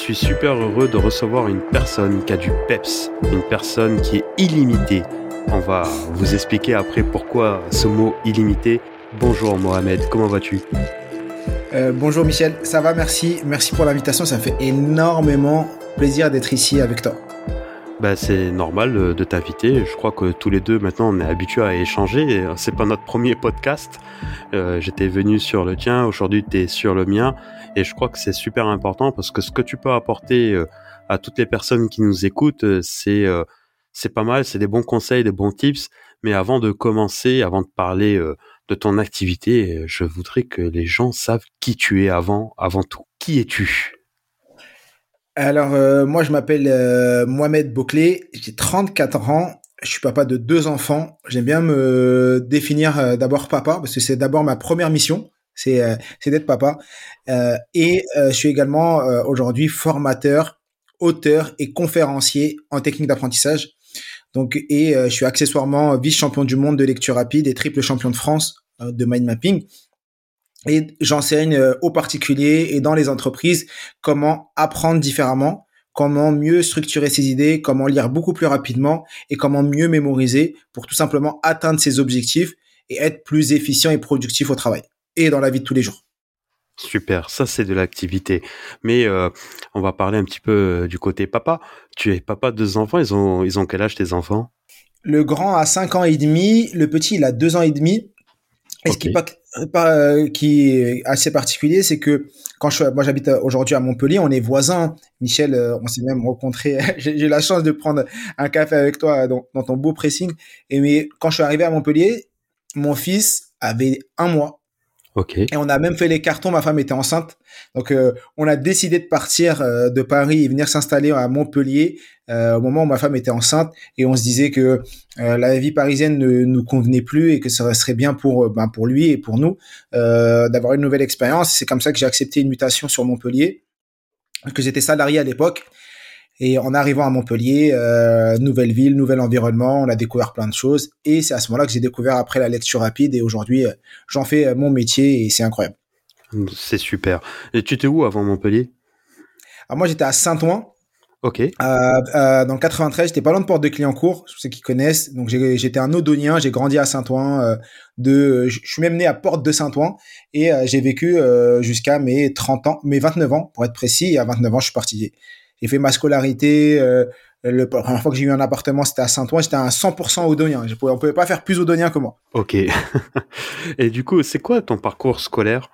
Je suis super heureux de recevoir une personne qui a du peps, une personne qui est illimitée. On va vous expliquer après pourquoi ce mot illimité. Bonjour Mohamed, comment vas-tu? Euh, Bonjour Michel, ça va, merci. Merci pour l'invitation, ça fait énormément plaisir d'être ici avec toi. Bah, c'est normal euh, de t'inviter. Je crois que tous les deux maintenant on est habitués à échanger. C'est pas notre premier podcast. Euh, J'étais venu sur le tien, aujourd'hui tu es sur le mien. Et je crois que c'est super important parce que ce que tu peux apporter euh, à toutes les personnes qui nous écoutent, euh, c'est c'est pas mal, c'est des bons conseils, des bons tips. Mais avant de commencer, avant de parler de ton activité, je voudrais que les gens savent qui tu es avant, avant tout. Qui es-tu? Alors, euh, moi, je m'appelle euh, Mohamed Bouclé, j'ai 34 ans, je suis papa de deux enfants. J'aime bien me définir euh, d'abord papa, parce que c'est d'abord ma première mission, c'est d'être papa. et je suis également aujourd'hui formateur, auteur et conférencier en technique d'apprentissage. Donc, et je suis accessoirement vice-champion du monde de lecture rapide et triple champion de France de mind mapping et j'enseigne euh, aux particuliers et dans les entreprises comment apprendre différemment, comment mieux structurer ses idées, comment lire beaucoup plus rapidement et comment mieux mémoriser pour tout simplement atteindre ses objectifs et être plus efficient et productif au travail et dans la vie de tous les jours. Super, ça c'est de l'activité. Mais euh, on va parler un petit peu euh, du côté papa. Tu es papa de deux enfants, ils ont, ils ont quel âge tes enfants? Le grand a 5 ans et demi, le petit il a 2 ans et demi. Et ce qui, euh, qui est assez particulier, c'est que quand je, moi j'habite aujourd'hui à Montpellier, on est voisins. Michel, euh, on s'est même rencontré. J'ai la chance de prendre un café avec toi dans, dans, ton beau pressing. Et mais quand je suis arrivé à Montpellier, mon fils avait un mois. Et on a même fait les cartons. Ma femme était enceinte, donc euh, on a décidé de partir euh, de Paris et venir s'installer à Montpellier euh, au moment où ma femme était enceinte. Et on se disait que la vie parisienne ne nous convenait plus et que ça serait bien pour ben, pour lui et pour nous d'avoir une nouvelle expérience. C'est comme ça que j'ai accepté une mutation sur Montpellier, que j'étais salarié à l'époque et en arrivant à Montpellier, euh, nouvelle ville, nouvel environnement, on a découvert plein de choses. Et c'est à ce moment-là que j'ai découvert après la lecture rapide. Et aujourd'hui, euh, j'en fais euh, mon métier et c'est incroyable. C'est super. Et tu étais où avant Montpellier? Alors moi, j'étais à Saint-Ouen. Ok. Euh, euh, dans le 93, j'étais pas loin de Porte de Clignancourt, ceux qui connaissent. Donc j'étais un Odonien, j'ai grandi à Saint-Ouen. Euh, de, je suis même né à Porte de Saint-Ouen et j'ai vécu jusqu'à mes 30 ans, mes 29 ans pour être précis. Et à 29 ans, je suis parti j'ai fait ma scolarité. Euh, le, la première fois que j'ai eu un appartement, c'était à Saint-Ouen. J'étais à 100% odonien. Je pouvais, on pouvait pas faire plus odonien que moi. Ok. Et du coup, c'est quoi ton parcours scolaire?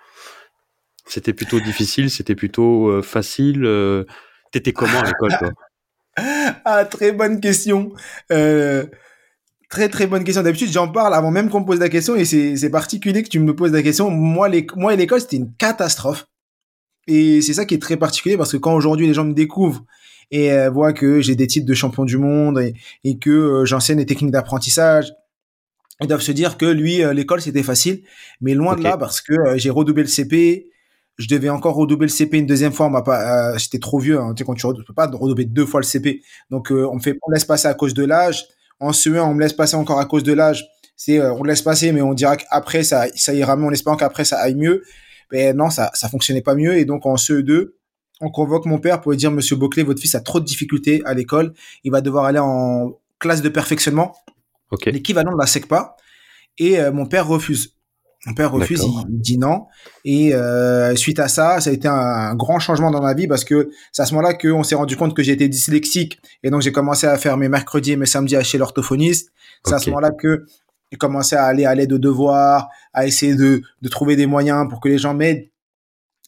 C'était plutôt difficile C'était plutôt euh, facile euh, T'étais comment à l'école, toi? Ah, très bonne question. Euh, très très bonne question. D'habitude, j'en parle avant même qu'on me pose la question et c'est particulier que tu me poses la question. Moi, les, moi et l'école, c'était une catastrophe. Et c'est ça qui est très particulier parce que quand aujourd'hui les gens me découvrent et euh, voient que j'ai des titres de champion du monde et, que euh, j'enseigne des techniques d'apprentissage, ils doivent se dire que lui, euh, l'école, c'était facile. Mais loin de là parce que j'ai redoublé le CP, je devais encore redoubler le CP une deuxième fois. On m'a pas, j'étais trop vieux. Hein, tu sais, quand tu peux pas redoubler deux fois le CP. Donc on me fait, on laisse passer à cause de l'âge. En CE1, on me laisse passer encore à cause de l'âge. C'est, on laisse passer, mais on dira qu'après ça, ça ira mieux. On espère qu'après ça aille mieux. Mais non, ça, ça fonctionnait pas mieux. Et donc, en CE2, on convoque mon père pour lui dire, Monsieur Boclet, votre fils a trop de difficultés à l'école. Il va devoir aller en classe de perfectionnement. L'équivalent de la SECPA. Et euh, mon père refuse. Mon père refuse, il, dit non. Et euh, suite à ça, ça a été un, grand changement dans ma vie parce que c'est à ce moment-là qu'on s'est rendu compte que j'étais dyslexique. Et donc, j'ai commencé à faire mes mercredis et mes samedis chez l'orthophoniste. C'est à ce moment-là que j'ai commencé à aller à l'aide aux devoirs, à essayer de, de trouver des moyens pour que les gens m'aident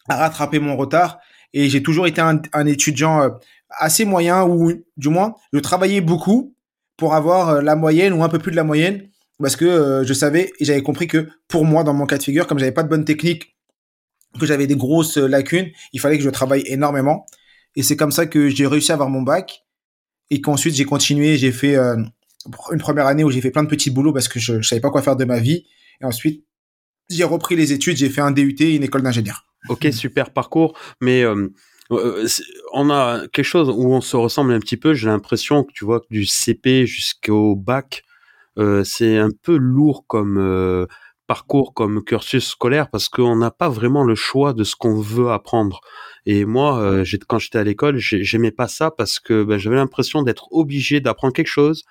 à rattraper mon retard. Et j'ai toujours été un, un, étudiant euh, assez moyen, ou du moins, je travaillais beaucoup pour avoir euh, la moyenne ou un peu plus de la moyenne, parce que euh, je savais et j'avais compris que pour moi, dans mon cas de figure, comme j'avais pas de bonne technique, que j'avais des grosses lacunes, il fallait que je travaille énormément. Et c'est comme ça que j'ai réussi à avoir mon bac et qu'ensuite j'ai continué, j'ai fait une première année où j'ai fait plein de petits boulots parce que je, je savais pas quoi faire de ma vie. Et ensuite, j'ai repris les études, j'ai fait un DUT une école d'ingénieur. Ok, super parcours, mais euh, euh on a quelque chose où on se ressemble un petit peu. J'ai l'impression que tu vois du CP jusqu'au bac, euh, c'est un peu lourd comme parcours comme cursus scolaire parce qu'on n'a pas vraiment le choix de ce qu'on veut apprendre. Et moi, quand j'étais à l'école, j'aimais pas ça parce que ben, j'avais l'impression d'être obligé d'apprendre quelque chose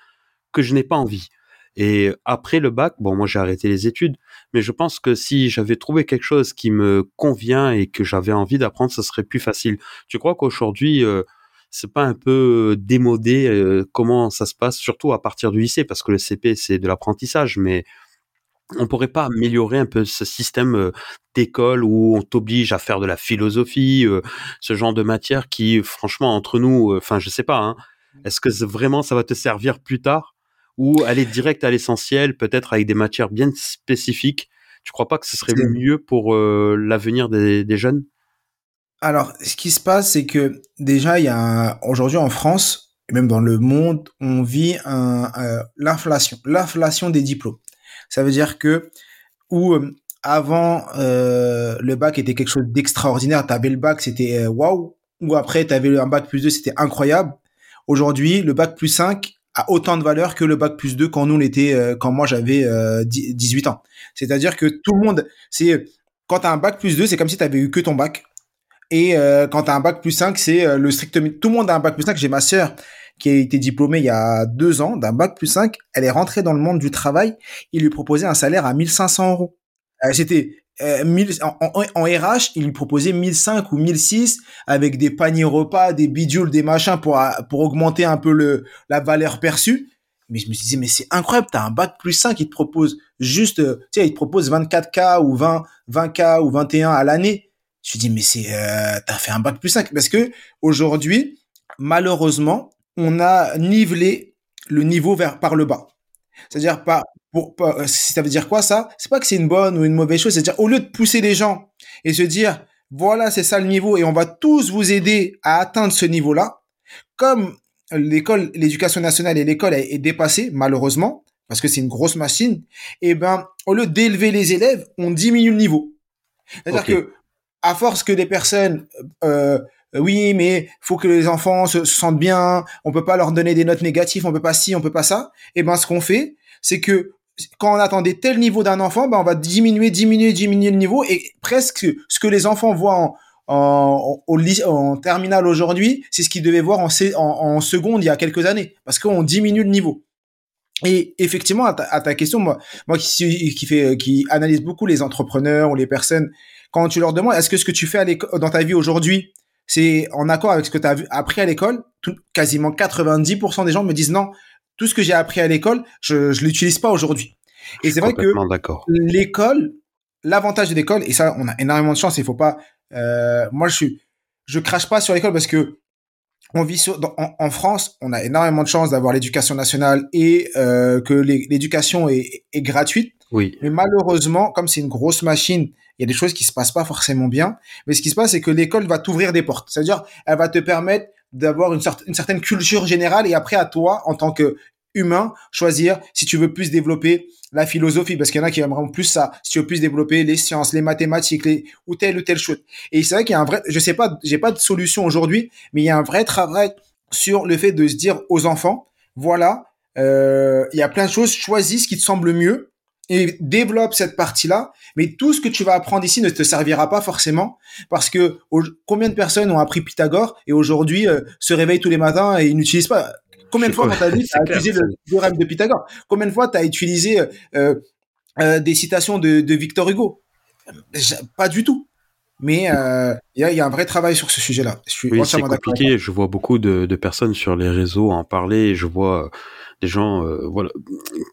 que je n'ai pas envie. Et après le bac, bon, moi j'ai arrêté les études, mais je pense que si j'avais trouvé quelque chose qui me convient et que j'avais envie d'apprendre, ce serait plus facile. Tu crois qu'aujourd'hui, euh, c'est pas un peu démodé euh, comment ça se passe, surtout à partir du lycée, parce que le CP c'est de l'apprentissage, mais on pourrait pas améliorer un peu ce système euh, d'école où on t'oblige à faire de la philosophie, euh, ce genre de matière qui, franchement, entre nous, euh, enfin, je sais pas, hein, est-ce que vraiment ça va te servir plus tard? Ou aller direct à l'essentiel, peut-être avec des matières bien spécifiques Tu crois pas que ce serait mieux pour l'avenir des, jeunes? Alors, ce qui se passe, c'est que déjà, il y a aujourd'hui en France et même dans le monde, on vit l'inflation, l'inflation des diplômes. Ça veut dire que où euh, avant euh, le bac était quelque chose d'extraordinaire, tu avais le bac, c'était euh, waouh, ou après tu avais un bac plus 2, c'était incroyable. Aujourd'hui, le bac plus 5 autant de valeur que le bac plus 2 quand nous on était quand moi j'avais 18 ans. C'est-à-dire que tout le monde c'est quand tu un bac plus 2, c'est comme si tu avais eu que ton bac. Et quand tu un bac plus 5, c'est le strict tout le monde a un bac plus 5, j'ai ma sœur qui a été diplômée il y a deux ans d'un bac plus 5. Elle est rentrée dans le monde du travail. Il lui proposait un salaire à 1500 euros. Euh, c'était euh, en, RH, il lui proposait 1005 ou 1006 avec des paniers repas, des bidules, des machins pour pour augmenter un peu le la valeur perçue. Mais je me disais mais c'est incroyable, t'as un bac plus 5, il te propose juste euh, tu sais, il te propose 24K ou 20 20K ou 21 à l'année. Je me dis mais c'est euh, t'as fait un bac plus 5 parce que aujourd'hui malheureusement on a nivelé le niveau vers par le bas. C'est-à-dire pas pour, ça veut dire quoi ça? C'est pas que c'est une bonne ou une mauvaise chose, c'est-à-dire au lieu de pousser les gens et se dire voilà, c'est ça le niveau et on va tous vous aider à atteindre ce niveau-là, comme l'école, l'éducation nationale et l'école est dépassée malheureusement parce que c'est une grosse machine, et eh ben au lieu d'élever les élèves, on diminue le niveau. C'est-à-dire que à force que des personnes euh, euh, oui, mais faut que les enfants se, sentent bien, on peut pas leur donner des notes négatives, on peut pas ci, on peut pas ça. Et eh ben, ce qu'on fait, c'est que quand on attendait tel niveau d'un enfant, ben, on va diminuer, diminuer, diminuer le niveau et presque ce que les enfants voient en, en, terminale aujourd'hui, c'est ce qu'ils devaient voir en, seconde il y a quelques années parce qu'on diminue le niveau. Et effectivement, à ta, question, moi, moi qui, qui fait, qui analyse beaucoup les entrepreneurs ou les personnes, quand tu leur demandes, est-ce que ce que tu fais dans ta vie aujourd'hui, c'est en accord avec ce que tu as appris à l'école. Quasiment 90% des gens me disent non, tout ce que j'ai appris à l'école, je ne l'utilise pas aujourd'hui. Et c'est vrai que l'école, l'avantage de l'école, et ça, on a énormément de chance, il faut pas. Euh, moi, je suis, je crache pas sur l'école parce que on vit sur, en, France, on a énormément de chance d'avoir l'éducation nationale et euh, que l'éducation est, est, gratuite. Oui. Mais malheureusement, comme c'est une grosse machine il y a des choses qui se passent pas forcément bien. Mais ce qui se passe, c'est que l'école va t'ouvrir des portes. C'est-à-dire, elle va te permettre d'avoir une, une certaine culture générale et après à toi, en tant que humain, choisir si tu veux plus développer la philosophie, parce qu'il y en a qui aimeront plus ça, si tu veux plus développer les sciences, les mathématiques, les, ou telle ou telle chose. Et c'est vrai qu'il y a un vrai, je sais pas, j'ai pas de solution aujourd'hui, mais il y a un vrai travail sur le fait de se dire aux enfants, voilà, euh, il y a plein de choses, choisis ce qui te semble mieux, et développe cette partie-là. Mais tout ce que tu vas apprendre ici ne te servira pas forcément parce que combien de personnes ont appris Pythagore et aujourd'hui euh, se réveillent tous les matins et ils n'utilisent pas? Combien de fois dans ta vie tu as utilisé le théorème de Pythagore? Combien de fois tu as utilisé euh, euh, des citations de, de, Victor Hugo? Pas du tout. Mais il y, a, y, a, un vrai travail sur ce sujet-là. Je suis oui, c'est compliqué. Je vois beaucoup de, de, personnes sur les réseaux en parler. Je vois des gens euh, voilà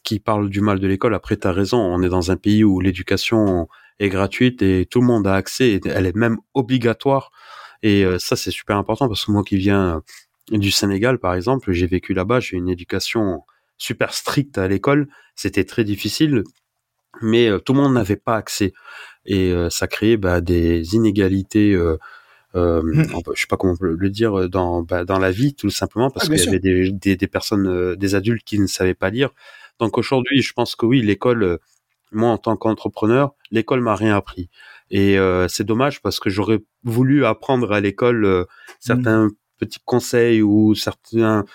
qui parlent du mal de l'école. Après, tu raison, on est dans un pays où l'éducation est gratuite et tout le monde a accès, elle est même obligatoire. Et euh, ça, c'est super important parce que moi qui viens du Sénégal, par exemple, j'ai vécu là-bas, j'ai une éducation super stricte à l'école, c'était très difficile, mais euh, tout le monde n'avait pas accès. Et ça créait bah, des inégalités mmh. je sais pas comment on peut le dire dans bah, dans la vie tout simplement parce ah, qu'il y avait des, des, des personnes euh, des adultes qui ne savaient pas lire donc aujourd'hui je pense que oui l'école euh, moi en tant qu'entrepreneur l'école m'a rien appris et euh, c'est dommage parce que j'aurais voulu apprendre à l'école mmh. certains petits conseils ou certains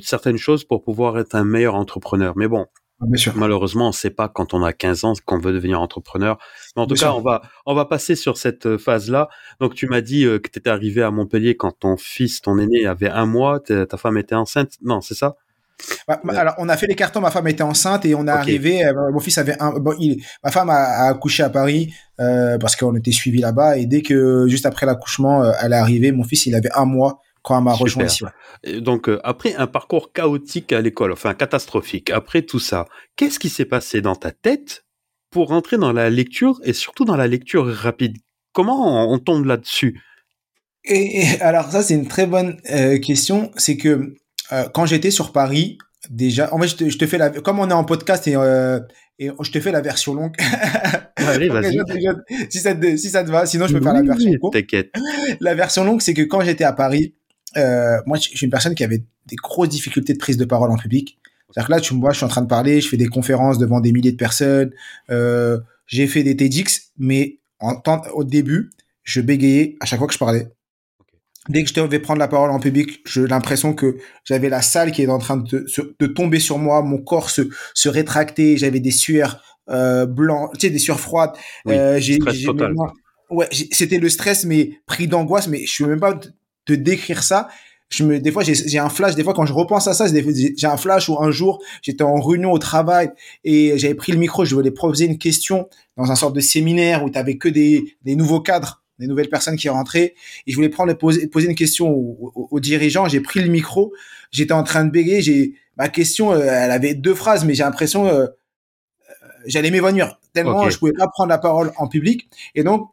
certaines choses pour pouvoir être un meilleur entrepreneur mais bon Bien sûr. Malheureusement, on ne sait pas quand on a 15 ans qu'on veut devenir entrepreneur. Mais en tout cas, on va, on va passer sur cette euh, phase-là. Donc, tu m'as dit euh, que tu étais arrivé à Montpellier quand ton fils, ton aîné, avait un mois, ta femme était enceinte. Non, c'est ça? Bah, alors, on a fait les cartons. Ma femme était enceinte et on est arrivé. Euh, mon fils avait un. Bon, il, ma femme a, accouché à Paris euh, parce qu'on était suivi là-bas. Et dès que juste après l'accouchement, euh, elle est arrivée, mon fils, il avait un mois quand elle m'a rejoint ici. Donc, après un parcours chaotique à l'école, enfin catastrophique, après tout ça, qu'est-ce qui s'est passé dans ta tête pour rentrer dans la lecture et surtout dans la lecture rapide? Comment on, tombe là-dessus? Et, alors ça, c'est une très bonne question. C'est que euh, quand j'étais sur Paris, déjà, en fait, je te, je te, fais la, comme on est en podcast et, euh, et je te fais la version longue. Allez, vas-y. si ça te, si ça te va, sinon je peux faire la version courte. T'inquiète. La version longue, c'est que quand j'étais à Paris, euh, moi, je suis une personne qui avait des grosses difficultés de prise de parole en public. C'est-à-dire que là, tu me vois, je suis en train de parler, je fais des conférences devant des milliers de personnes, euh, j'ai fait des TEDx, mais en temps, au début, je bégayais à chaque fois que je parlais dès que je devais prendre la parole en public, j'ai l'impression que j'avais la salle qui est en train de, de tomber sur moi, mon corps se, se rétractait, j'avais des sueurs euh, blancs, tu sais, des sueurs froides. euh, j'ai, total. ouais, c'était le stress, mais pris d'angoisse, mais je ne même pas te décrire ça. Je me, des fois, j'ai un flash. Des fois, quand je repense à ça, j'ai un flash où un jour, j'étais en réunion au travail et j'avais pris le micro. Je voulais poser une question dans un sorte de séminaire où tu avais que des, des nouveaux cadres des nouvelles personnes qui rentraient et je voulais prendre poser, poser une question aux, dirigeants j'ai pris le micro j'étais en train de bégayer j'ai ma question euh, elle avait deux phrases mais j'ai l'impression euh, euh, j'allais m'évanouir tellement je pouvais pas prendre la parole en public et donc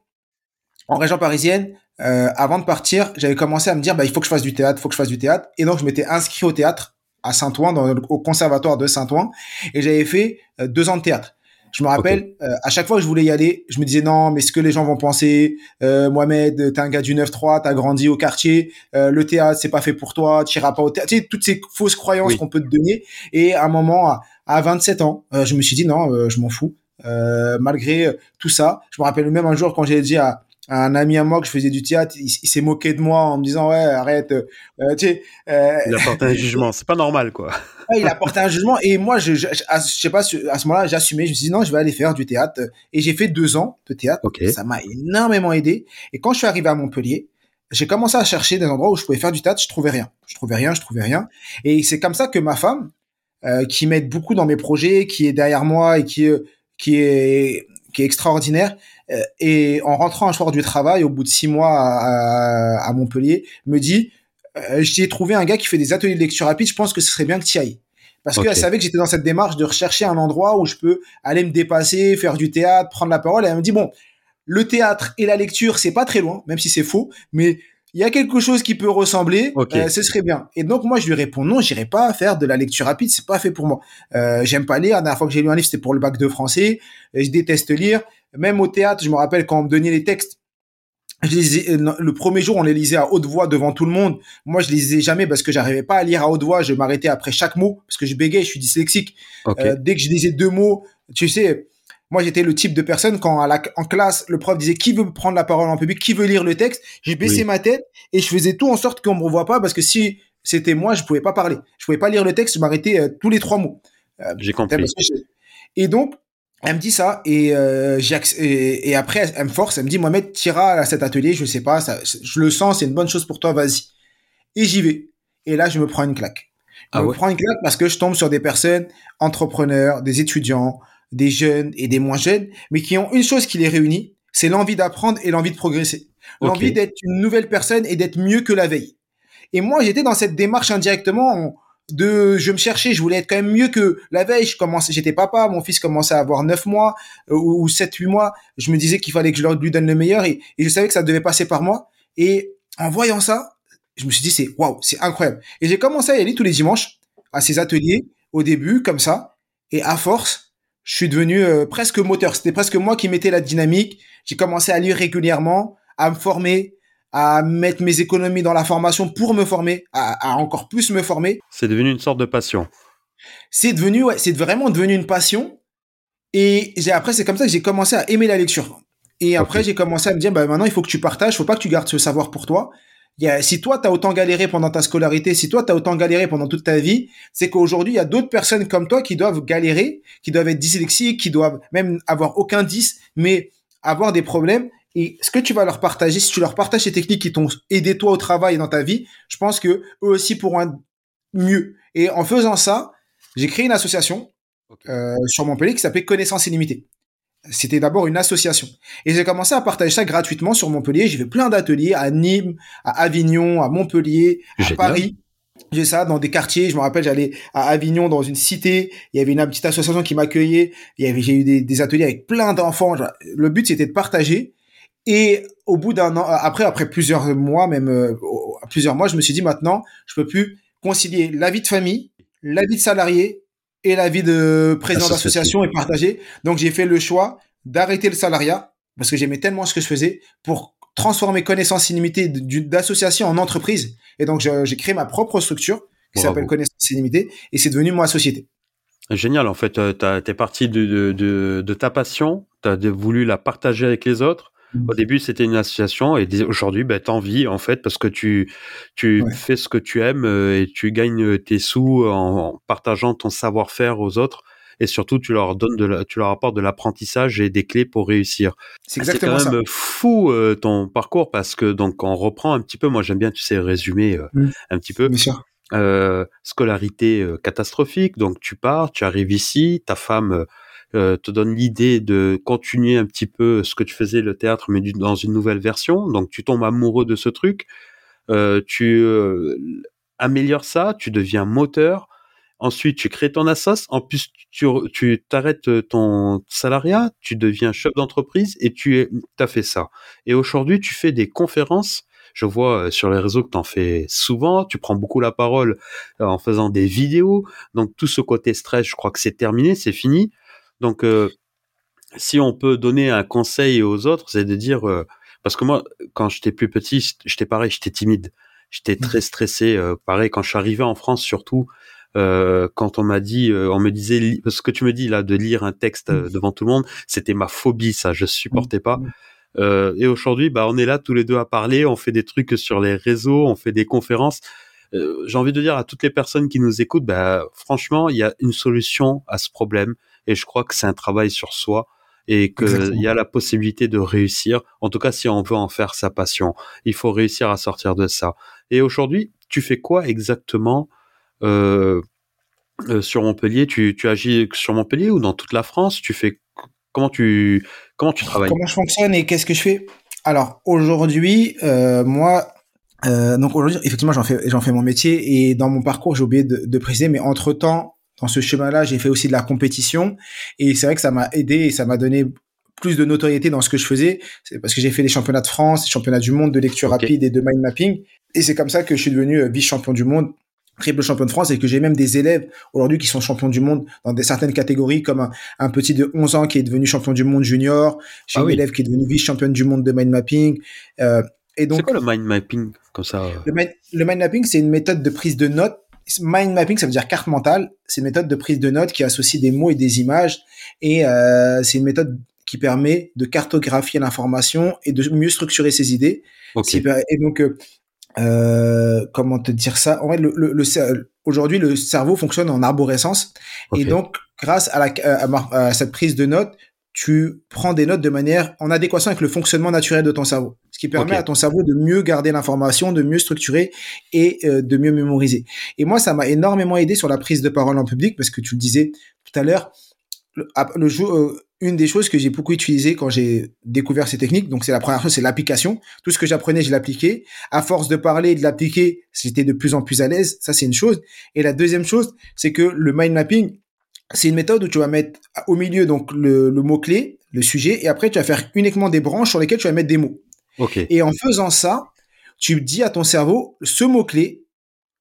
en région parisienne avant de partir j'avais commencé à me dire bah il faut que je fasse du théâtre il faut que je fasse du théâtre. Et donc je m'étais inscrit au théâtre à Saint-Ouen au conservatoire de Saint-Ouen. Et j'avais fait deux ans de théâtre. Je me rappelle, euh, à chaque fois que je voulais y aller, je me disais non, mais ce que les gens vont penser, euh, Mohamed, t'es un gars du 9-3, t'as grandi au quartier, euh, le théâtre c'est pas fait pour toi, t'iras pas au théâtre, tu sais, toutes ces fausses croyances qu'on peut te donner. Et à un moment, à, à 27 ans, euh, je me suis dit non, je m'en fous. malgré tout ça, je me rappelle même un jour quand j'ai dit à, un ami à moi que je faisais du théâtre, il, s'est moqué de moi en me disant ouais arrête, euh, tu sais. Euh, il a porté un jugement, c'est pas normal quoi. il a porté un jugement. Et moi je, je, je, sais pas à ce moment-là j'assumais, je me suis dit non je vais aller faire du théâtre. Et j'ai fait deux ans de théâtre. Ça m'a énormément aidé. Et quand je suis arrivé à Montpellier, j'ai commencé à chercher des endroits où je pouvais faire du théâtre, je trouvais rien, je trouvais rien, je trouvais rien. Et c'est comme ça que ma femme euh, qui m'aide beaucoup dans mes projets, qui est derrière moi et qui qui est qui est extraordinaire. Euh, et en rentrant un soir du travail, au bout de six mois à, à, Montpellier, me dit, euh, j'ai trouvé un gars qui fait des ateliers de lecture rapide, je pense que ce serait bien que tu y ailles. Parce qu'elle savait que j'étais dans cette démarche de rechercher un endroit où je peux aller me dépasser, faire du théâtre, prendre la parole. Et elle me dit, bon, le théâtre et la lecture, c'est pas très loin, même si c'est faux, mais il y a quelque chose qui peut ressembler, euh, ce serait bien. Et donc moi je lui réponds non, j'irai pas faire de la lecture rapide, c'est pas fait pour moi. Euh, j'aime pas lire. La dernière fois que j'ai lu un livre, c'était pour le bac de français. je déteste lire. Même au théâtre, je me rappelle quand on me donnait les textes, je lisais, euh, le premier jour, on les lisait à haute voix devant tout le monde. Moi, je lisais jamais parce que j'arrivais pas à lire à haute voix. Je m'arrêtais après chaque mot parce que je bégayais, je suis dyslexique. Euh, dès que je lisais deux mots, tu sais, moi, j'étais le type de personne quand à la, en classe, le prof disait qui veut prendre la parole en public, qui veut lire le texte. J'ai baissé ma tête et je faisais tout en sorte qu'on me revoie pas parce que si c'était moi, je pouvais pas parler. Je pouvais pas lire le texte. Je m'arrêtais euh, tous les trois mots. Euh, J'ai compris. Et donc, elle me dit ça et, euh, et, et, après elle me force, elle me dit Mohamed, t'iras à cet atelier, je sais pas, ça, je le sens, c'est une bonne chose pour toi, vas-y. Et j'y vais. Et là, je me prends une claque. Je ah me prends une claque parce que je tombe sur des personnes entrepreneurs, des étudiants, des jeunes et des moins jeunes, mais qui ont une chose qui les réunit, c'est l'envie d'apprendre et l'envie de progresser. L'envie d'être une nouvelle personne et d'être mieux que la veille. Et moi, j'étais dans cette démarche indirectement de, je me cherchais, je voulais être quand même mieux que la veille. Je commençais, j'étais papa, mon fils commençait à avoir 9 mois euh, ou 7, 8 mois. Je me disais qu'il fallait que je lui donne le meilleur et, et je savais que ça devait passer par moi. Et en voyant ça, je me suis dit, c'est waouh, c'est incroyable. Et j'ai commencé à y aller tous les dimanches à ces ateliers au début, comme ça. Et à force, je suis devenu euh, presque moteur. C'était presque moi qui mettais la dynamique. J'ai commencé à lire régulièrement, à me former, à mettre mes économies dans la formation pour me former, à, encore plus me former. C'est devenu une sorte de passion. C'est devenu, ouais, c'est vraiment devenu une passion. Et j'ai, après, c'est comme ça que j'ai commencé à aimer la lecture. Et après, j'ai commencé à me dire, bah, maintenant, il faut que tu partages, faut pas que tu gardes ce savoir pour toi. Il y a, si toi, tu as autant galéré pendant ta scolarité, si toi, tu as autant galéré pendant toute ta vie, c'est qu'aujourd'hui, il y a d'autres personnes comme toi qui doivent galérer, qui doivent être dyslexiques, qui doivent même avoir aucun 10, mais avoir des problèmes. Et ce que tu vas leur partager, si tu leur partages ces techniques qui t'ont aidé toi au travail et dans ta vie, je pense que eux aussi pourront mieux. Et en faisant ça, j'ai créé une association euh, sur Montpellier qui s'appelait Connaissance illimitée. C'était d'abord une association. Et j'ai commencé à partager ça gratuitement sur Montpellier. J'ai fait plein d'ateliers à Nîmes, à Avignon, à Montpellier, à Paris. J'ai ça dans des quartiers. Je me rappelle, j'allais à Avignon dans une cité. Il y avait une petite association qui m'accueillait. Il y avait, j'ai eu des, des, ateliers avec plein d'enfants. Le but, c'était de partager. Et au bout d'un an, après, après plusieurs mois, même euh, plusieurs mois, je me suis dit maintenant, je peux plus concilier la vie de famille, la vie de salarié et la vie de président d'association et partager. Donc j'ai fait le choix d'arrêter le salariat parce que j'aimais tellement ce que je faisais pour transformer connaissances illimitées d'association en entreprise. Et donc j'ai créé ma propre structure qui s'appelle Connaissances illimitées et c'est devenu ma société. Génial, en fait, euh, tu es parti de, de, de, ta passion, tu as voulu la partager avec les autres au début, c'était une association et aujourd'hui, ben, t'en vis en fait parce que tu tu fais ce que tu aimes euh, et tu gagnes tes sous en, partageant ton savoir-faire aux autres et surtout tu leur donnes de tu leur apportes de l'apprentissage et des clés pour réussir. C'est exactement quand même fou euh, ton parcours parce que donc on reprend un petit peu. Moi, j'aime bien, tu sais, résumer euh, mmh. un petit peu. Bien sûr. scolarité catastrophique, donc tu pars, tu arrives ici, ta femme euh, te donne l'idée de continuer un petit peu ce que tu faisais le théâtre, mais dans une nouvelle version. Donc tu tombes amoureux de ce truc, euh, tu euh, améliores ça, tu deviens moteur. Ensuite, tu crées ton assos. En plus, tu t'arrêtes ton salariat, tu deviens chef d'entreprise et tu as fait ça. Et aujourd'hui, tu fais des conférences je vois sur les réseaux que tu en fais souvent, tu prends beaucoup la parole en faisant des vidéos. Donc tout ce côté stress, je crois que c'est terminé, c'est fini. Donc, euh, si on peut donner un conseil aux autres, c'est de dire, euh, parce que moi, quand j'étais plus petit, j'étais pareil, j'étais timide, j'étais mmh. très stressé. Euh, pareil, quand je suis arrivé en France, surtout, quand on m'a dit, on me disait, ce que tu me dis là, de lire un texte mmh. devant tout le monde, c'était ma phobie, ça, je supportais pas. Mmh. et aujourd'hui, bah, on est là tous les deux à parler, on fait des trucs sur les réseaux, on fait des conférences. J'ai envie de dire à toutes les personnes qui nous écoutent, bah, franchement, il y a une solution à ce problème. Et je crois que c'est un travail sur soi et qu'il y a la possibilité de réussir. En tout cas, si on veut en faire sa passion, il faut réussir à sortir de ça. Et aujourd'hui, tu fais quoi exactement euh, euh, sur Montpellier? Tu, tu agis sur Montpellier ou dans toute la France? Tu fais comment tu comment tu travailles? Comment je fonctionne et qu'est-ce que je fais? Alors aujourd'hui, euh, moi. donc aujourd'hui, effectivement, j'en fais, j'en fais mon métier et dans mon parcours, j'ai oublié de, de préciser, mais entre temps, dans ce chemin-là, j'ai fait aussi de la compétition et c'est vrai que ça m'a aidé et ça m'a donné plus de notoriété dans ce que je faisais. C'est parce que j'ai fait les championnats de France, les championnats du monde de lecture rapide et de mind mapping. Et c'est comme ça que je suis devenu euh, vice-champion du monde, triple champion de France et que j'ai même des élèves aujourd'hui qui sont champions du monde dans des certaines catégories comme un, petit de 11 ans qui est devenu champion du monde junior. J'ai ah un élève qui est devenu vice-championne du monde de mind mapping. Euh, et donc, c'est quoi le mind mapping comme ça euh? le le mind mapping, c'est une méthode de prise de notes Mind mapping, ça veut dire carte mentale. C'est une méthode de prise de notes qui associe des mots et des images. Et euh, c'est une méthode qui permet de cartographier l'information et de mieux structurer ses idées. Et donc, euh, euh, comment te dire ça? En fait, le, le, aujourd'hui, le cerveau fonctionne en arborescence. Et donc, grâce à, la, à, cette prise de notes, tu prends des notes de manière en adéquation avec le fonctionnement naturel de ton cerveau qui permet à ton cerveau de mieux garder l'information, de mieux structurer et euh, de mieux mémoriser. Et moi, ça m'a énormément aidé sur la prise de parole en public parce que tu le disais tout à l'heure, le, le euh, une des choses que j'ai beaucoup utilisé quand j'ai découvert ces techniques, donc c'est la première chose, c'est l'application. Tout ce que j'apprenais, je l'appliquais. À force de parler et de l'appliquer, j'étais de plus en plus à l'aise. Ça, c'est une chose. Et la deuxième chose, c'est que le mind mapping, c'est une méthode où tu vas mettre au milieu donc le, le mot clé, le sujet, et après tu vas faire uniquement des branches sur lesquelles tu vas mettre des mots. Et en faisant ça, tu dis à ton cerveau, ce mot-clé,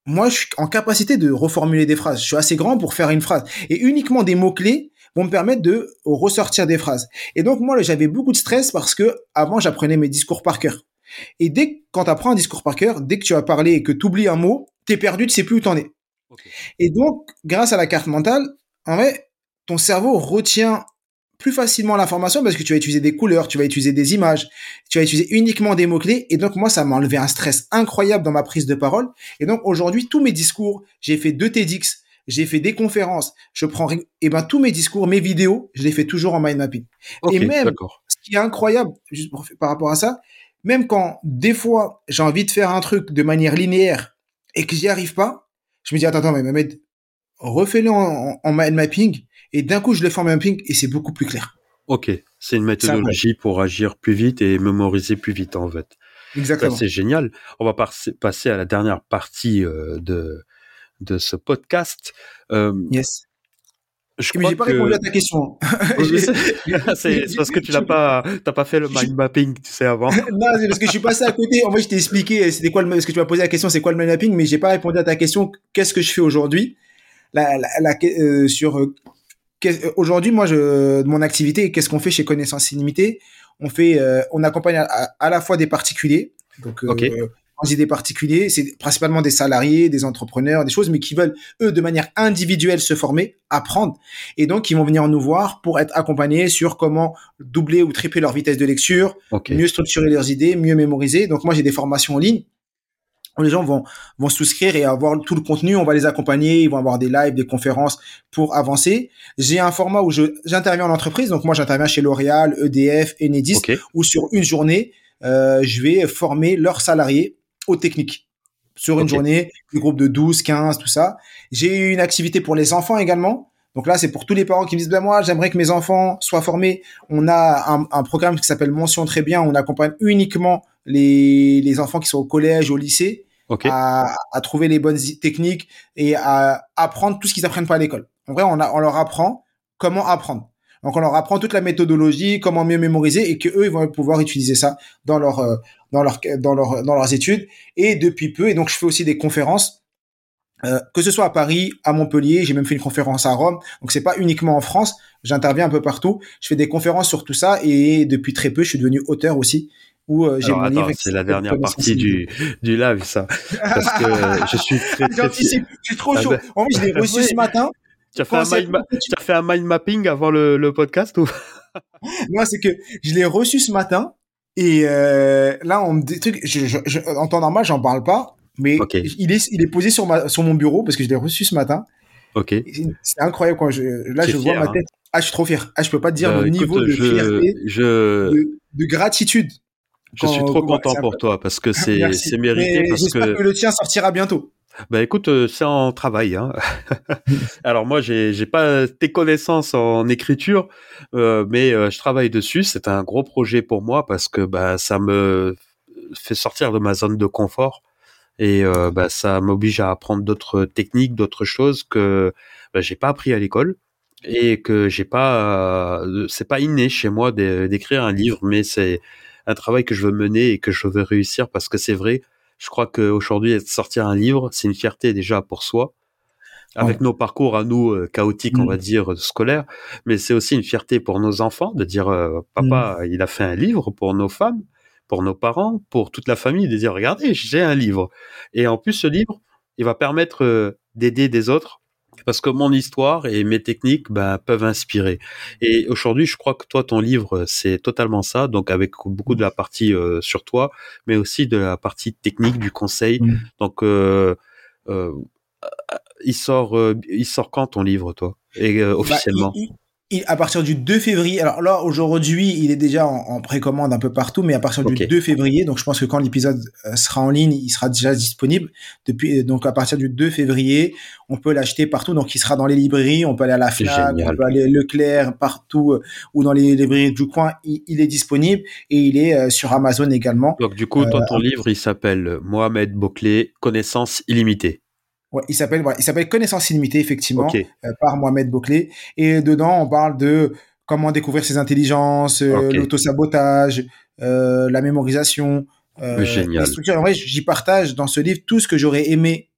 moi, je suis en capacité de reformuler des phrases. Je suis assez grand pour faire une phrase. Et uniquement des mots-clés vont me permettre de ressortir des phrases. Et donc, moi, j'avais beaucoup de stress parce que avant, j'apprenais mes discours par cœur. Et dès que, quand tu apprends un discours par cœur, dès que tu vas parler et que tu oublies un mot, tu es perdu, tu sais plus où t'en es. Et donc, grâce à la carte mentale, en vrai, ton cerveau retient plus facilement l'information parce que tu vas utiliser des couleurs, tu vas utiliser des images, tu vas utiliser uniquement des mots-clés. Et donc, moi, ça m'a enlevé un stress incroyable dans ma prise de parole. Et donc, aujourd'hui, tous mes discours, j'ai fait deux TEDx, j'ai fait des conférences, je prends, et eh ben, tous mes discours, mes vidéos, je les fais toujours en mind mapping. et même, ce qui est incroyable, juste par rapport à ça, même quand, des fois, j'ai envie de faire un truc de manière linéaire et que j'y arrive pas, je me dis, attends, attends, mais Mehmet, refais-le en, en mind mapping et d'un coup, je le fais en mapping et c'est beaucoup plus clair. Ok, c'est une méthodologie pour agir plus vite et mémoriser plus vite en fait. Exactement. C'est génial. On va passer à la dernière partie euh, de de ce podcast. Euh, yes. Je mais j'ai pas répondu à ta question. c'est parce que tu n'as pas, pas fait le mind mapping, tu sais, avant. non, c'est parce que je suis passé à côté. En fait, je t'ai expliqué, c'était quoi le, parce que tu m'as posé la question, c'est quoi le mind mapping, mais j'ai pas répondu à ta question. Qu'est-ce que je fais aujourd'hui? La, la, euh, sur aujourd'hui, moi, je, mon activité, qu'est-ce qu'on fait chez Connaissance Illimitée? On fait, euh, on accompagne à, la fois des particuliers, donc euh, quand je dis des particuliers, c'est principalement des salariés, des entrepreneurs, des choses, mais qui veulent eux de manière individuelle se former, apprendre, et donc ils vont venir nous voir pour être accompagnés sur comment doubler ou tripler leur vitesse de lecture, mieux structurer leurs idées, mieux mémoriser. Donc moi, j'ai des formations en ligne les gens vont vont souscrire et avoir tout le contenu, on va les accompagner, ils vont avoir des lives, des conférences pour avancer. J'ai un format où je j'interviens en entreprise, donc moi j'interviens chez L'Oréal, EDF, Enedis, où sur une journée, euh, je vais former leurs salariés aux techniques. Sur une journée, des groupes de 12, 15, tout ça. J'ai une activité pour les enfants également. Donc là, c'est pour tous les parents qui me disent, ben moi, j'aimerais que mes enfants soient formés. On a un, un programme qui s'appelle Mention très bien. On accompagne uniquement les, les enfants qui sont au collège, au lycée à, à, trouver les bonnes techniques et à apprendre tout ce qu'ils apprennent pas à l'école. En vrai, on, a, on leur apprend comment apprendre. Donc, on leur apprend toute la méthodologie, comment mieux mémoriser et que eux, ils vont pouvoir utiliser ça dans leur, euh, dans leur, dans leur, dans leurs études. Et depuis peu, et donc, je fais aussi des conférences, euh, que ce soit à Paris, à Montpellier, j'ai même fait une conférence à Rome. Donc, c'est pas uniquement en France. J'interviens un peu partout. Je fais des conférences sur tout ça et depuis très peu, je suis devenu auteur aussi euh, j'ai C'est la dernière partie du, du live, ça. Parce que je suis très, très... Je suis trop ah chaud. Ben. En fait, je l'ai reçu ce matin. Tu as, fait un mind, tu as fait un mind mapping avant le, le podcast ou? Non, c'est que je l'ai reçu ce matin et euh, là, on me dit trucs. Je, je, en temps normal, j'en parle pas, mais il est il est posé sur ma sur mon bureau parce que je l'ai reçu ce matin. Ok. C'est incroyable quand je là je vois ma hein. tête. Ah, je suis trop fier. Ah, je peux pas te dire bah, le niveau de fierté, je... de, gratitude je suis trop content pour toi parce que c'est c'est mérité. parce que... que le tien sortira bientôt. Bah écoute, euh, c'est en travail. Hein. Alors moi, j'ai j'ai pas tes connaissances en écriture, euh, mais euh, je travaille dessus. C'est un gros projet pour moi parce que bah ça me fait sortir de ma zone de confort et euh, bah ça m'oblige à apprendre d'autres techniques, d'autres choses que bah, j'ai pas appris à l'école et que j'ai pas. c'est pas inné chez moi d'écrire un livre, mais c'est un travail que je veux mener et que je veux réussir parce que c'est vrai. Je crois qu'aujourd'hui, sortir un livre, c'est une fierté déjà pour soi, avec nos parcours à nous euh, chaotiques, on va dire, scolaires, mais c'est aussi une fierté pour nos enfants de dire, euh, papa, il a fait un livre pour nos femmes, pour nos parents, pour toute la famille, de dire, regardez, j'ai un livre. Et en plus, ce livre, il va permettre euh, d'aider des autres parce que mon histoire et mes techniques ben, peuvent inspirer. Et aujourd'hui, je crois que toi, ton livre, c'est totalement ça, donc avec beaucoup de la partie euh, sur toi, mais aussi de la partie technique du conseil. Donc, euh, euh, il sort, il sort quand ton livre, toi, et bah, à partir du 2 février, alors là aujourd'hui il est déjà en, précommande un peu partout, mais à partir du 2 février, donc je pense que quand l'épisode euh, sera en ligne, il sera déjà disponible. Depuis euh, donc à partir du 2 février, on peut l'acheter partout, donc il sera dans les librairies, on peut aller à la Fnac, on peut aller à Leclerc, partout euh, ou dans les librairies du coin, il, est disponible et il est sur Amazon également. Donc du coup, ton livre il s'appelle Mohamed Boclé, connaissance illimitée. Ouais, il s'appelle voilà, il s'appelle Connaissance illimitée effectivement euh, par Mohamed Bouclé et dedans on parle de comment découvrir ses intelligences, euh, l'autosabotage, euh, la mémorisation, euh, Génial. la En vrai, j'y partage dans ce livre tout ce que j'aurais aimé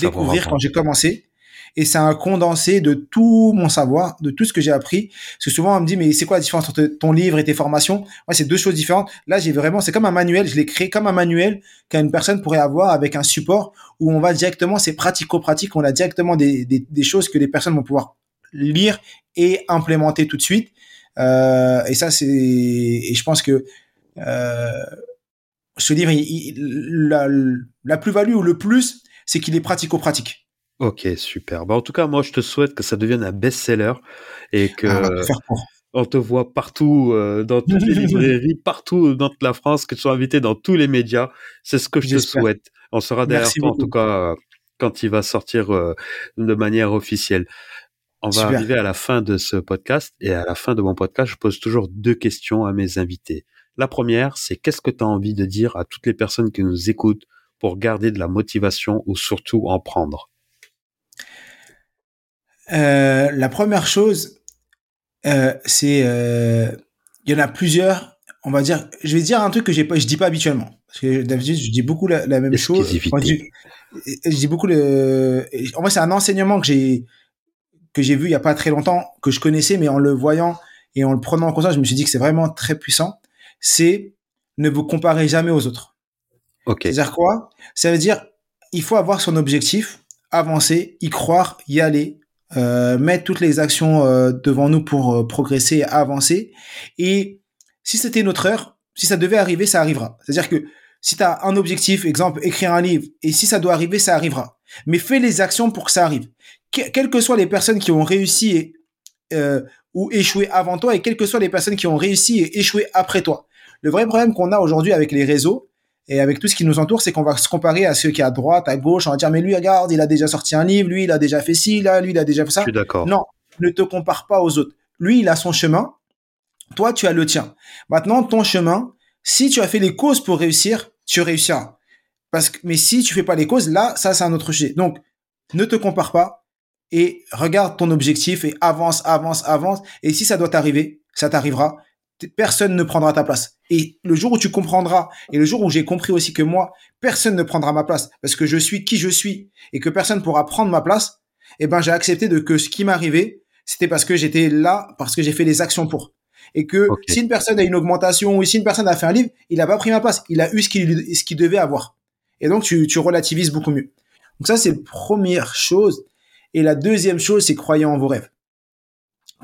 découvrir quand j'ai commencé et c'est un condensé de tout mon savoir, de tout ce que j'ai appris. Parce que souvent on me dit mais c'est quoi la différence entre ton livre et tes formations? Ouais, c'est deux choses différentes. Là, j'ai vraiment, c'est comme un manuel. Je l'ai créé comme un manuel qu'une personne pourrait avoir avec un support où on va directement, c'est pratico-pratique. On a directement des, des, des choses que les personnes vont pouvoir lire et implémenter tout de suite. Euh, et ça, c'est, et je pense que euh, ce livre, la, la plus-value ou le plus, c'est qu'il est pratico-pratique. Ok, super. Bah, en tout cas, moi, je te souhaite que ça devienne un best-seller et que ah, on te voit partout euh, dans toutes les librairies, partout dans toute la France, que tu sois invité dans tous les médias. C'est ce que je te souhaite. On sera derrière toi, en tout cas, quand il va sortir euh, de manière officielle. On va arriver à la fin de ce podcast et à la fin de mon podcast, je pose toujours deux questions à mes invités. La première, c'est qu'est-ce que tu as envie de dire à toutes les personnes qui nous écoutent pour garder de la motivation ou surtout en prendre? Euh, La première chose, euh, c'est euh, il y en a plusieurs. On va dire, je vais dire un truc que j'ai pas, je dis pas habituellement. Parce que d'habitude, je dis beaucoup la, même chose. je, dis beaucoup le. En vrai, c'est un enseignement que j'ai que j'ai vu il y a pas très longtemps, que je connaissais, mais en le voyant et en le prenant en compte, je me suis dit que c'est vraiment très puissant. C'est ne vous comparez jamais aux autres. Ok. C'est-à-dire quoi? Ça veut dire il faut avoir son objectif, avancer, y croire, y aller, mettre toutes les actions euh, devant nous pour euh, progresser, avancer. Et si c'était notre heure, si ça devait arriver, ça arrivera. C'est-à-dire que si tu as un objectif, exemple, écrire un livre, et si ça doit arriver, ça arrivera. Mais fais les actions pour que ça arrive. quelles que soient les personnes qui ont réussi euh, ou échoué avant toi, et quelles que soient les personnes qui ont réussi et échoué après toi. Le vrai problème qu'on a aujourd'hui avec les réseaux et avec tout ce qui nous entoure, c'est qu'on va se comparer à ceux qui à droite, à gauche, on va dire mais lui regarde, il a déjà sorti un livre, lui il a déjà fait ci, là, lui il a déjà fait ça. Je suis d'accord. Non, ne te compare pas aux autres. Lui il a son chemin, toi tu as le tien. Maintenant ton chemin, si tu as fait les causes pour réussir, tu réussiras. Parce que, mais si tu fais pas les causes, là, ça, c'est un autre sujet. Donc, ne te compare pas et regarde ton objectif et avance, avance, avance. Et si ça doit t'arriver, ça t'arrivera. Personne ne prendra ta place. Et le jour où tu comprendras, et le jour où j'ai compris aussi que moi, personne ne prendra ma place parce que je suis qui je suis et que personne pourra prendre ma place, eh ben, j'ai accepté de que ce qui m'arrivait, c'était parce que j'étais là, parce que j'ai fait les actions pour et que si une personne a une augmentation ou si une personne a fait un livre, il n'a pas pris ma place, il a eu ce qu'il ce qu'il devait avoir. Et donc tu, tu relativises beaucoup mieux. Donc ça c'est la première chose. Et la deuxième chose, c'est croyez en vos rêves.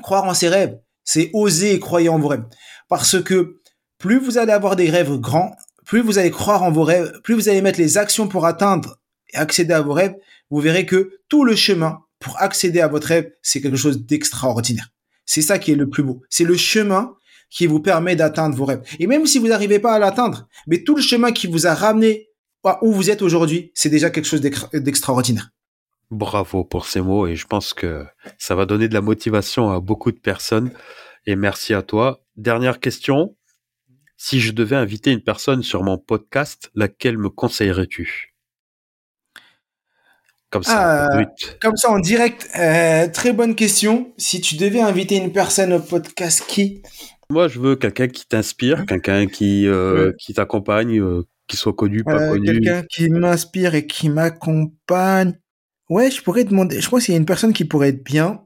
Croire en ses rêves, c'est oser et croire en vos rêves. Parce que plus vous allez avoir des rêves grands, plus vous allez croire en vos rêves, plus vous allez mettre les actions pour atteindre et accéder à vos rêves, vous verrez que tout le chemin pour accéder à votre rêve, c'est quelque chose d'extraordinaire. C'est ça qui est le plus beau. C'est le chemin qui vous permet d'atteindre vos rêves. Et même si vous n'arrivez pas à l'atteindre, mais tout le chemin qui vous a ramené où vous êtes aujourd'hui, c'est déjà quelque chose d'extraordinaire. Bravo pour ces mots et je pense que ça va donner de la motivation à beaucoup de personnes. Et merci à toi. Dernière question. Si je devais inviter une personne sur mon podcast, laquelle me conseillerais-tu? Comme ça, ah, comme ça en direct. Euh, très bonne question. Si tu devais inviter une personne au podcast, qui? Moi, je veux quelqu'un qui t'inspire, quelqu'un qui euh, qui t'accompagne, euh, qui soit connu, pas connu. Quelqu'un qui m'inspire et qui m'accompagne. Ouais, je pourrais demander. Je pense qu'il y a une personne qui pourrait être bien,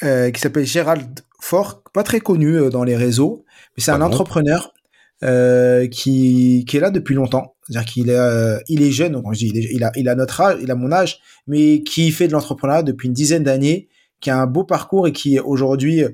qui s'appelle Gérald Fort, pas très connu dans les réseaux, mais c'est un entrepreneur qui qui est là depuis longtemps. C'est-à-dire qu'il est, il est jeune, donc je dis, il, a, il a notre âge, il a mon âge, mais qui fait de l'entrepreneuriat depuis une dizaine d'années, qui a un beau parcours et qui aujourd'hui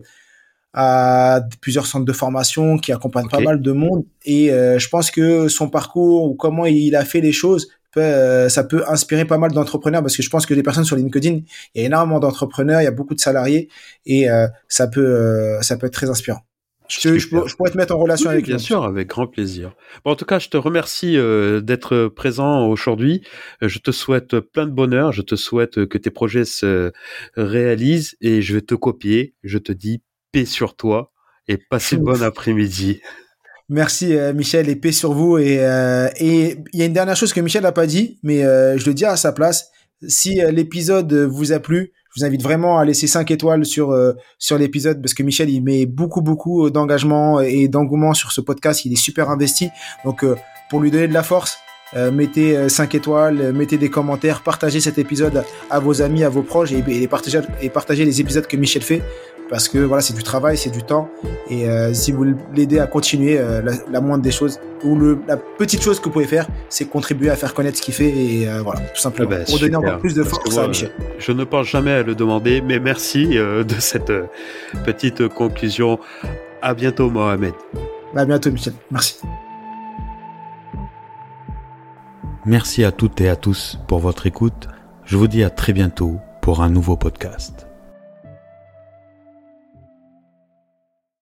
a plusieurs centres de formation, qui accompagne pas mal de monde. Et euh, je pense que son parcours ou comment il a fait les choses, peut, euh, ça peut inspirer pas mal d'entrepreneurs parce que je pense que les personnes sur LinkedIn, il y a énormément d'entrepreneurs, il y a beaucoup de salariés et euh, ça peut, ça peut être très inspirant. Je, je, pourrais te mettre en relation avec lui. Bien sûr, avec grand plaisir. Bon, en tout cas, je te remercie euh, d'être présent aujourd'hui. Euh, je te souhaite plein de bonheur. Je te souhaite que tes projets se réalisent et je vais te copier. Je te dis paix sur toi et passe une bonne après-midi. Merci euh, Michel paix sur vous. Et et il y a une dernière chose que Michel n'a pas dit, mais je le dis à sa place. Si l'épisode vous a plu, je vous invite vraiment à laisser 5 étoiles sur euh, sur l'épisode parce que Michel il met beaucoup beaucoup euh, d'engagement et d'engouement sur ce podcast, il est super investi. Donc euh, pour lui donner de la force, mettez 5 étoiles, mettez des commentaires, partagez cet épisode à vos amis, à vos proches et, et partagez, et partagez les épisodes que Michel fait. Parce que voilà, c'est du travail, c'est du temps. Et euh, si vous l'aidez à continuer, euh, la, moindre des choses, ou le, la petite chose que vous pouvez faire, c'est contribuer à faire connaître ce qu'il fait et euh, voilà, tout simplement. Eh ben, pour donner encore plus de force à Michel. Je ne pense jamais à le demander, mais merci de cette petite conclusion. À bientôt, Mohamed. À bientôt, Michel. Merci. Merci à toutes et à tous pour votre écoute. Je vous dis à très bientôt pour un nouveau podcast.